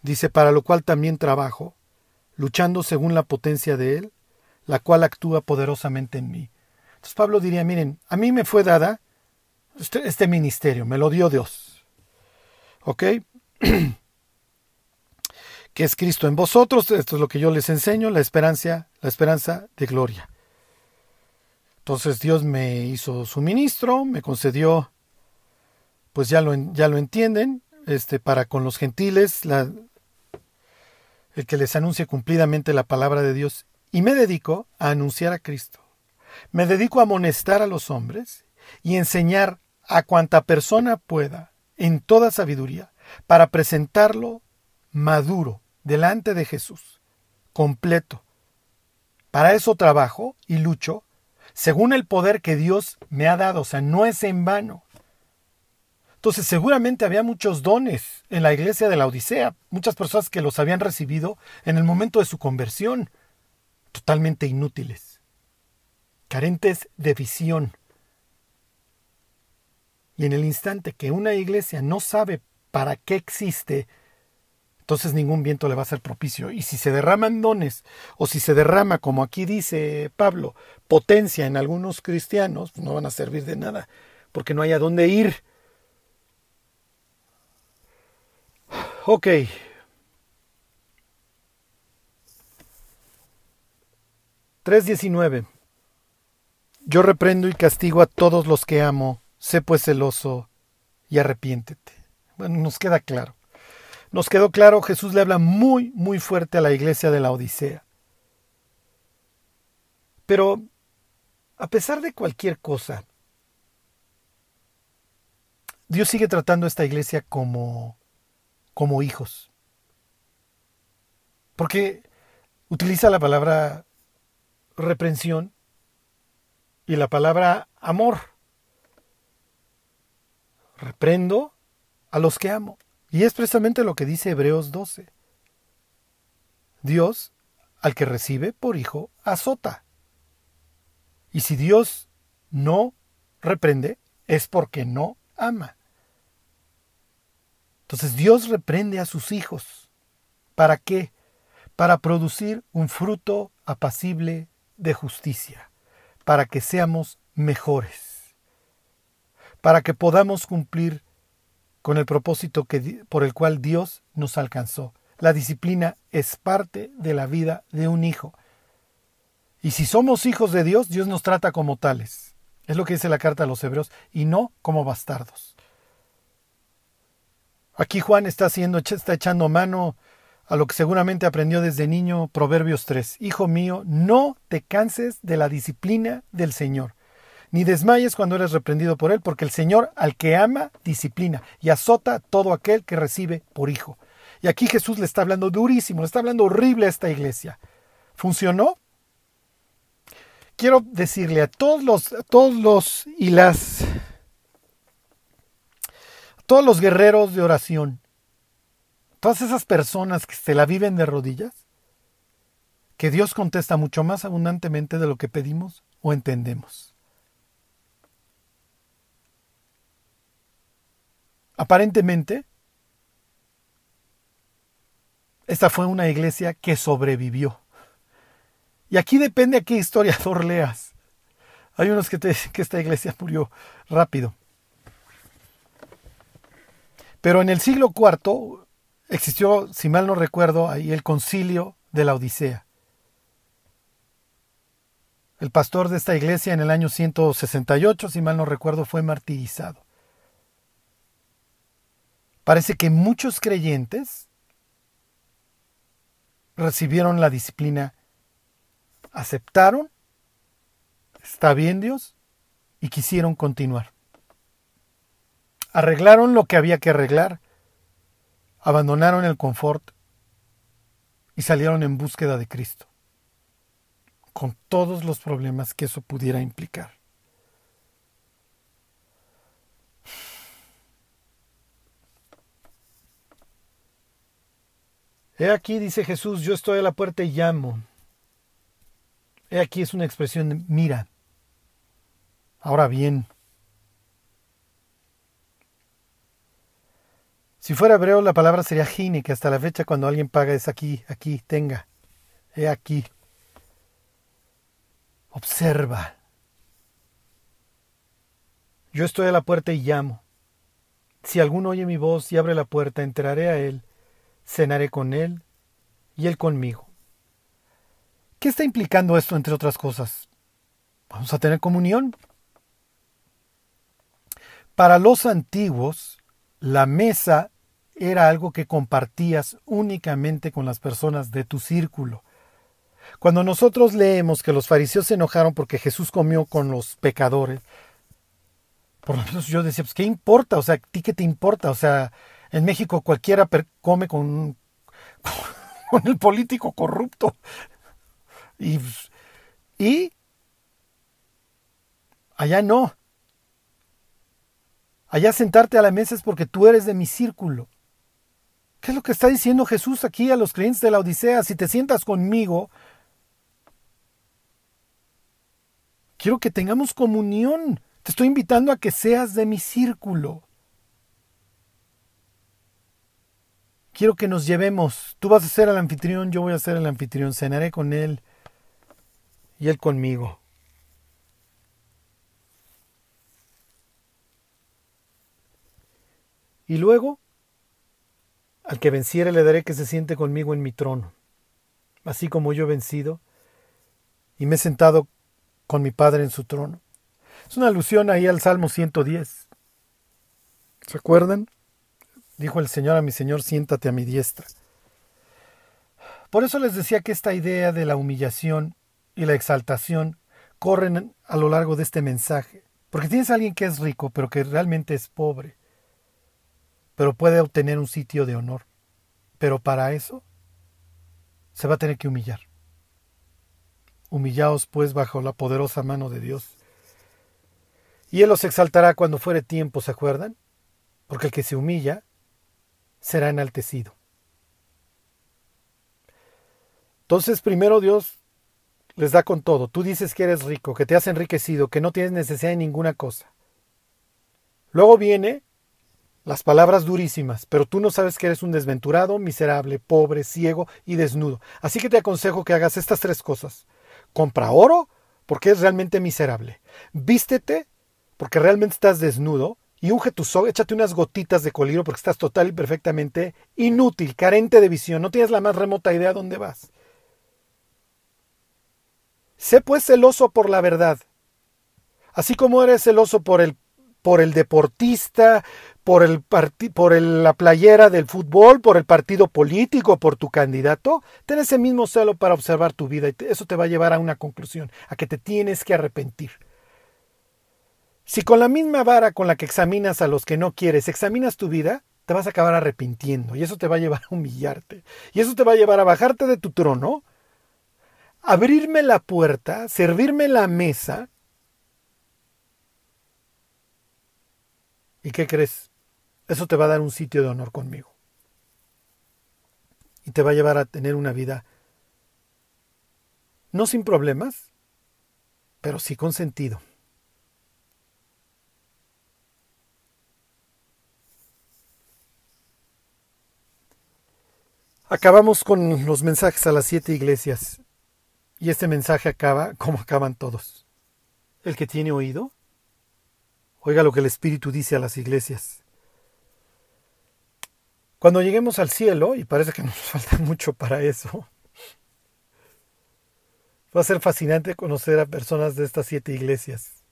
S1: Dice, para lo cual también trabajo, luchando según la potencia de Él, la cual actúa poderosamente en mí. Entonces Pablo diría, miren, a mí me fue dada este, este ministerio, me lo dio Dios. ¿Ok? que es Cristo en vosotros, esto es lo que yo les enseño, la esperanza, la esperanza de gloria. Entonces Dios me hizo su ministro, me concedió, pues ya lo, ya lo entienden, este, para con los gentiles, el que les anuncie cumplidamente la palabra de Dios, y me dedico a anunciar a Cristo. Me dedico a amonestar a los hombres y enseñar a cuanta persona pueda, en toda sabiduría, para presentarlo maduro delante de Jesús, completo. Para eso trabajo y lucho según el poder que Dios me ha dado, o sea, no es en vano. Entonces seguramente había muchos dones en la iglesia de la Odisea, muchas personas que los habían recibido en el momento de su conversión, totalmente inútiles, carentes de visión. Y en el instante que una iglesia no sabe para qué existe, entonces ningún viento le va a ser propicio. Y si se derraman dones, o si se derrama, como aquí dice Pablo, potencia en algunos cristianos, pues no van a servir de nada, porque no hay a dónde ir. Ok. diecinueve. Yo reprendo y castigo a todos los que amo, sé pues celoso y arrepiéntete. Bueno, nos queda claro. Nos quedó claro, Jesús le habla muy, muy fuerte a la iglesia de la Odisea. Pero, a pesar de cualquier cosa, Dios sigue tratando a esta iglesia como, como hijos. Porque utiliza la palabra reprensión y la palabra amor. Reprendo a los que amo. Y es precisamente lo que dice Hebreos 12. Dios, al que recibe por hijo, azota. Y si Dios no reprende, es porque no ama. Entonces Dios reprende a sus hijos. ¿Para qué? Para producir un fruto apacible de justicia, para que seamos mejores, para que podamos cumplir con el propósito que, por el cual Dios nos alcanzó. La disciplina es parte de la vida de un hijo. Y si somos hijos de Dios, Dios nos trata como tales. Es lo que dice la carta a los hebreos, y no como bastardos. Aquí Juan está, haciendo, está echando mano a lo que seguramente aprendió desde niño Proverbios 3. Hijo mío, no te canses de la disciplina del Señor ni desmayes cuando eres reprendido por él, porque el Señor al que ama disciplina y azota a todo aquel que recibe por hijo. Y aquí Jesús le está hablando durísimo, le está hablando horrible a esta iglesia. ¿Funcionó? Quiero decirle a todos los, todos los y las, todos los guerreros de oración, todas esas personas que se la viven de rodillas, que Dios contesta mucho más abundantemente de lo que pedimos o entendemos. Aparentemente, esta fue una iglesia que sobrevivió. Y aquí depende a qué historiador leas. Hay unos que te dicen que esta iglesia murió rápido. Pero en el siglo IV existió, si mal no recuerdo, ahí el concilio de la Odisea. El pastor de esta iglesia en el año 168, si mal no recuerdo, fue martirizado. Parece que muchos creyentes recibieron la disciplina, aceptaron, está bien Dios, y quisieron continuar. Arreglaron lo que había que arreglar, abandonaron el confort y salieron en búsqueda de Cristo, con todos los problemas que eso pudiera implicar. He aquí, dice Jesús, yo estoy a la puerta y llamo. He aquí es una expresión de mira. Ahora bien, si fuera hebreo la palabra sería gine, que hasta la fecha cuando alguien paga es aquí, aquí, tenga. He aquí. Observa. Yo estoy a la puerta y llamo. Si alguno oye mi voz y abre la puerta, entraré a él, cenaré con él y él conmigo. ¿Qué está implicando esto, entre otras cosas? Vamos a tener comunión. Para los antiguos, la mesa era algo que compartías únicamente con las personas de tu círculo. Cuando nosotros leemos que los fariseos se enojaron porque Jesús comió con los pecadores, por lo menos yo decía, pues ¿qué importa? O sea, ¿a ti qué te importa? O sea, en México cualquiera come con, con el político corrupto. Y, y allá no. Allá sentarte a la mesa es porque tú eres de mi círculo. ¿Qué es lo que está diciendo Jesús aquí a los creyentes de la Odisea? Si te sientas conmigo, quiero que tengamos comunión. Te estoy invitando a que seas de mi círculo. Quiero que nos llevemos. Tú vas a ser el anfitrión, yo voy a ser el anfitrión. Cenaré con él y él conmigo. Y luego, al que venciere le daré que se siente conmigo en mi trono, así como yo he vencido y me he sentado con mi Padre en su trono. Es una alusión ahí al Salmo 110. ¿Se acuerdan? Dijo el Señor a mi Señor, siéntate a mi diestra. Por eso les decía que esta idea de la humillación y la exaltación corren a lo largo de este mensaje. Porque tienes a alguien que es rico, pero que realmente es pobre. Pero puede obtener un sitio de honor. Pero para eso se va a tener que humillar. Humillaos pues bajo la poderosa mano de Dios y Él los exaltará cuando fuere tiempo, ¿se acuerdan? Porque el que se humilla será enaltecido. Entonces, primero Dios les da con todo. Tú dices que eres rico, que te has enriquecido, que no tienes necesidad de ninguna cosa. Luego viene las palabras durísimas, pero tú no sabes que eres un desventurado, miserable, pobre, ciego y desnudo. Así que te aconsejo que hagas estas tres cosas. Compra oro, porque es realmente miserable. Vístete porque realmente estás desnudo, y unge tu soga, échate unas gotitas de coliro porque estás total y perfectamente inútil, carente de visión, no tienes la más remota idea dónde vas. Sé pues celoso por la verdad, así como eres celoso por el, por el deportista, por, el por la playera del fútbol, por el partido político, por tu candidato, ten ese mismo celo para observar tu vida y eso te va a llevar a una conclusión, a que te tienes que arrepentir. Si con la misma vara con la que examinas a los que no quieres, examinas tu vida, te vas a acabar arrepintiendo y eso te va a llevar a humillarte. Y eso te va a llevar a bajarte de tu trono, abrirme la puerta, servirme la mesa. ¿Y qué crees? Eso te va a dar un sitio de honor conmigo. Y te va a llevar a tener una vida no sin problemas, pero sí con sentido. Acabamos con los mensajes a las siete iglesias. Y este mensaje acaba como acaban todos. El que tiene oído, oiga lo que el Espíritu dice a las iglesias. Cuando lleguemos al cielo, y parece que nos falta mucho para eso, va a ser fascinante conocer a personas de estas siete iglesias.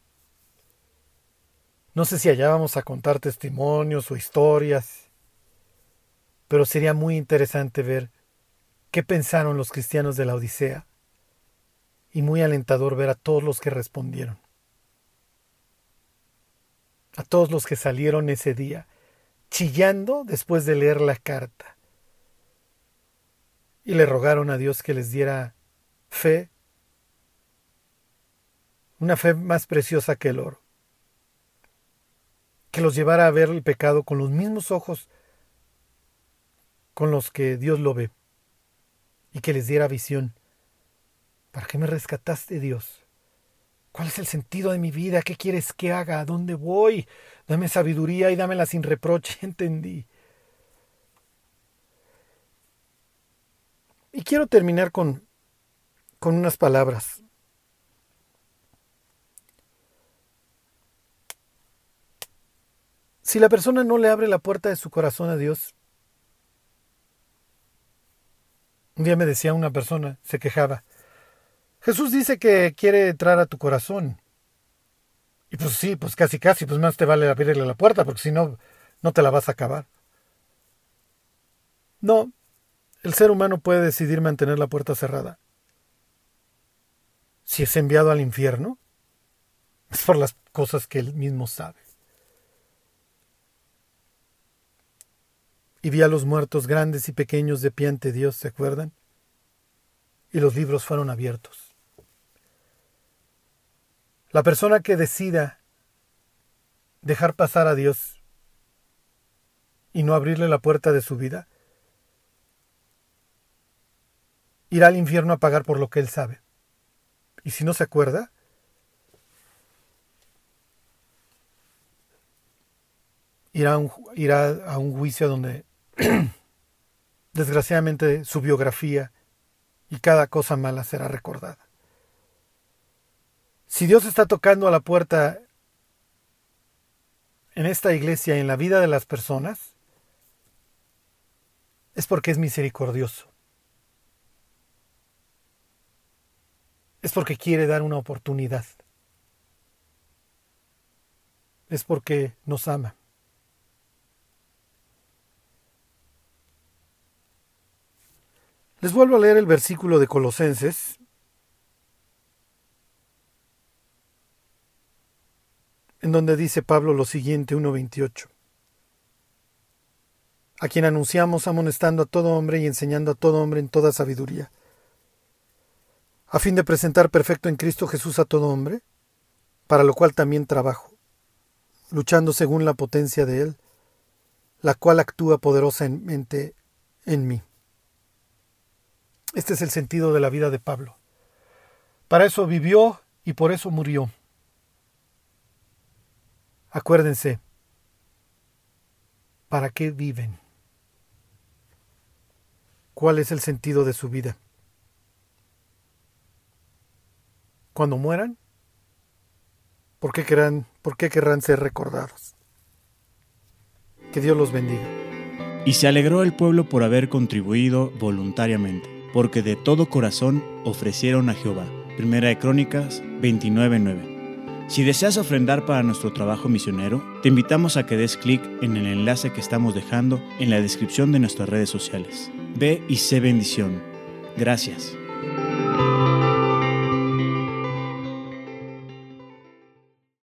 S1: No sé si allá vamos a contar testimonios o historias pero sería muy interesante ver qué pensaron los cristianos de la Odisea. Y muy alentador ver a todos los que respondieron, a todos los que salieron ese día chillando después de leer la carta. Y le rogaron a Dios que les diera fe, una fe más preciosa que el oro, que los llevara a ver el pecado con los mismos ojos con los que Dios lo ve y que les diera visión. ¿Para qué me rescataste, Dios? ¿Cuál es el sentido de mi vida? ¿Qué quieres que haga? ¿A dónde voy? Dame sabiduría y dámela sin reproche, entendí. Y quiero terminar con, con unas palabras. Si la persona no le abre la puerta de su corazón a Dios, un día me decía una persona, se quejaba, Jesús dice que quiere entrar a tu corazón. Y pues sí, pues casi casi, pues más te vale abrirle la puerta, porque si no, no te la vas a acabar. No, el ser humano puede decidir mantener la puerta cerrada. Si es enviado al infierno, es por las cosas que él mismo sabe. Y vi a los muertos grandes y pequeños de pie ante Dios, ¿se acuerdan? Y los libros fueron abiertos. La persona que decida dejar pasar a Dios y no abrirle la puerta de su vida, irá al infierno a pagar por lo que él sabe. Y si no se acuerda, irá irá a un juicio donde desgraciadamente su biografía y cada cosa mala será recordada. Si Dios está tocando a la puerta en esta iglesia en la vida de las personas, es porque es misericordioso. Es porque quiere dar una oportunidad. Es porque nos ama. Les vuelvo a leer el versículo de Colosenses. en donde dice Pablo lo siguiente, 1.28. A quien anunciamos amonestando a todo hombre y enseñando a todo hombre en toda sabiduría, a fin de presentar perfecto en Cristo Jesús a todo hombre, para lo cual también trabajo, luchando según la potencia de Él, la cual actúa poderosamente en mí. Este es el sentido de la vida de Pablo. Para eso vivió y por eso murió. Acuérdense, ¿para qué viven? ¿Cuál es el sentido de su vida? Cuando mueran, ¿por qué querrán, por qué querrán ser recordados? Que Dios los bendiga.
S2: Y se alegró el pueblo por haber contribuido voluntariamente porque de todo corazón ofrecieron a Jehová. Primera de Crónicas 29:9. Si deseas ofrendar para nuestro trabajo misionero, te invitamos a que des clic en el enlace que estamos dejando en la descripción de nuestras redes sociales. Ve y sé bendición. Gracias.